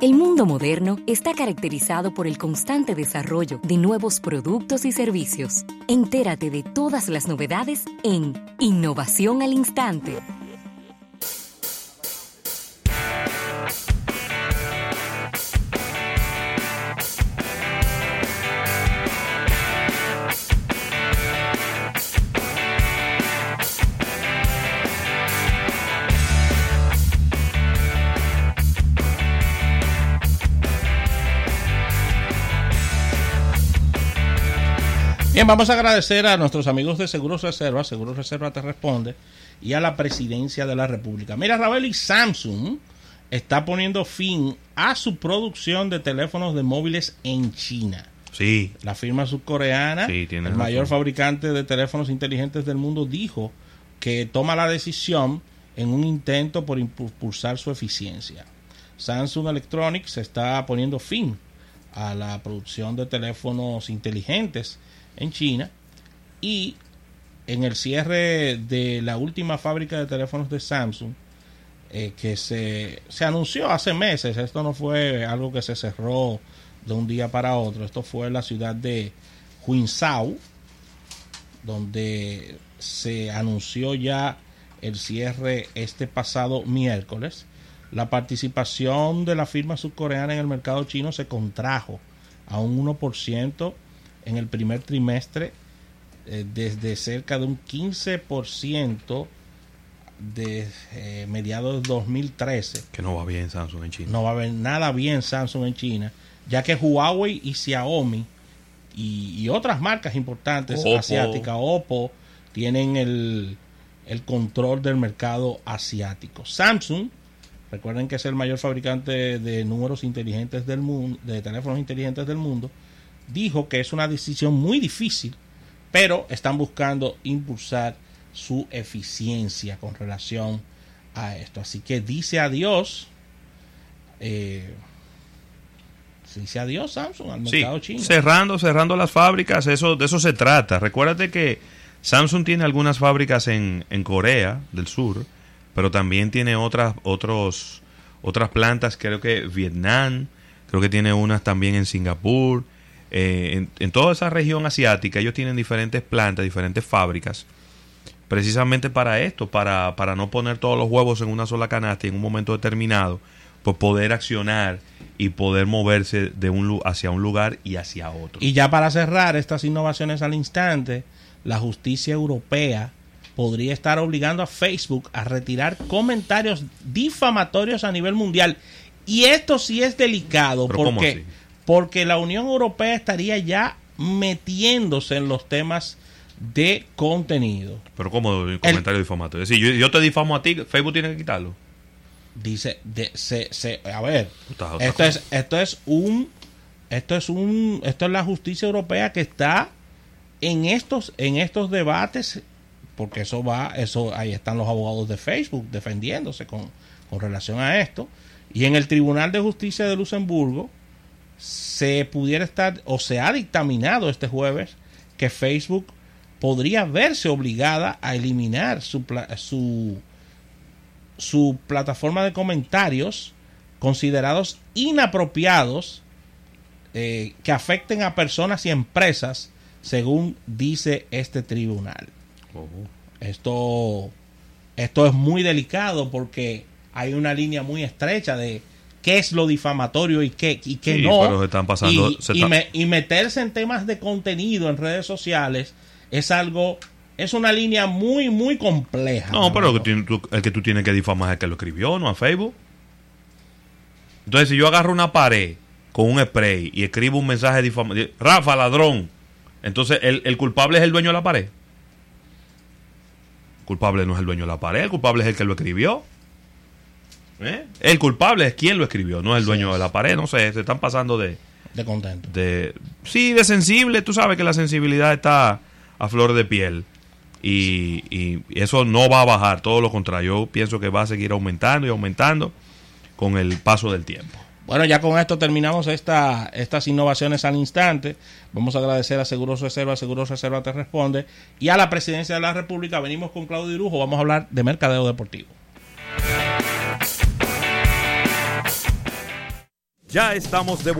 El mundo moderno está caracterizado por el constante desarrollo de nuevos productos y servicios. Entérate de todas las novedades en Innovación al Instante. Bien, vamos a agradecer a nuestros amigos de Seguros Reserva, Seguros Reserva te responde, y a la presidencia de la República. Mira, Ravel y Samsung está poniendo fin a su producción de teléfonos de móviles en China. Sí. La firma subcoreana, Sí, el mayor fabricante de teléfonos inteligentes del mundo, dijo que toma la decisión en un intento por impulsar su eficiencia. Samsung Electronics está poniendo fin a la producción de teléfonos inteligentes en China y en el cierre de la última fábrica de teléfonos de Samsung eh, que se, se anunció hace meses, esto no fue algo que se cerró de un día para otro, esto fue en la ciudad de Huinzhou, donde se anunció ya el cierre este pasado miércoles. La participación de la firma subcoreana en el mercado chino se contrajo a un 1% en el primer trimestre, eh, desde cerca de un 15% de eh, mediados de 2013. Que no va bien Samsung en China. No va a haber nada bien Samsung en China, ya que Huawei y Xiaomi y, y otras marcas importantes Oppo. asiáticas, Oppo, tienen el, el control del mercado asiático. Samsung, recuerden que es el mayor fabricante de números inteligentes del mundo, de teléfonos inteligentes del mundo, dijo que es una decisión muy difícil, pero están buscando impulsar su eficiencia con relación a esto. Así que dice adiós. Eh, dice adiós Samsung al Sí, mercado chino. cerrando, cerrando las fábricas, eso, de eso se trata. Recuérdate que Samsung tiene algunas fábricas en, en Corea del Sur, pero también tiene otras, otros, otras plantas, creo que Vietnam, creo que tiene unas también en Singapur. Eh, en, toda esa región asiática ellos tienen diferentes plantas, diferentes fábricas, precisamente para esto, para, para no poner todos los huevos en una sola canasta en un momento determinado, pues poder accionar y poder moverse de un hacia un lugar y hacia otro. Y ya para cerrar estas innovaciones al instante, la justicia europea podría estar obligando a Facebook a retirar comentarios difamatorios a nivel mundial. Y esto sí es delicado ¿Pero cómo porque, porque la Unión Europea estaría ya metiéndose en los temas de contenido. Pero como el comentario difamatorio. Es decir, yo, yo te difamo a ti, Facebook tiene que quitarlo. Dice, de, se, se, a ver, Puta, esto cosa. es, esto es un, esto es un, esto es la justicia europea que está en estos, en estos debates, porque eso va, eso, ahí están los abogados de Facebook defendiéndose con, con relación a esto, y en el Tribunal de Justicia de Luxemburgo se pudiera estar, o se ha dictaminado este jueves, que Facebook podría verse obligada a eliminar su, su, su plataforma de comentarios considerados inapropiados eh, que afecten a personas y empresas, según dice este tribunal. Oh. Esto, esto es muy delicado porque hay una línea muy estrecha de qué es lo difamatorio y qué, y qué Sí, no. pero se están pasando- y, se y está- me- y meterse en temas de contenido en redes sociales es algo, es una línea muy, muy compleja. No, pero el que, tú- el que tú tienes que difamar es el que lo escribió, no a Facebook. Entonces, si yo agarro una pared con un spray y escribo un mensaje difamatorio, Rafa, ladrón, entonces el, el culpable es el dueño de la pared. El culpable no es el dueño de la pared, el culpable es el que lo escribió. ¿Eh? El culpable es quien lo escribió, no es el dueño de la pared. No sé, se están pasando de, de contento. de sí de sensible tú sabes que la sensibilidad está a flor de piel y, y eso no va a bajar todo lo contrario yo pienso que va a seguir aumentando y aumentando con el paso del tiempo Bueno, ya con esto terminamos esta, estas innovaciones al instante. Vamos a agradecer a Seguros Reserva, Seguros Reserva te responde. Y a la presidencia de la República, venimos con Claudio Irujo, vamos a hablar de mercadeo deportivo. Ya estamos de vuelta.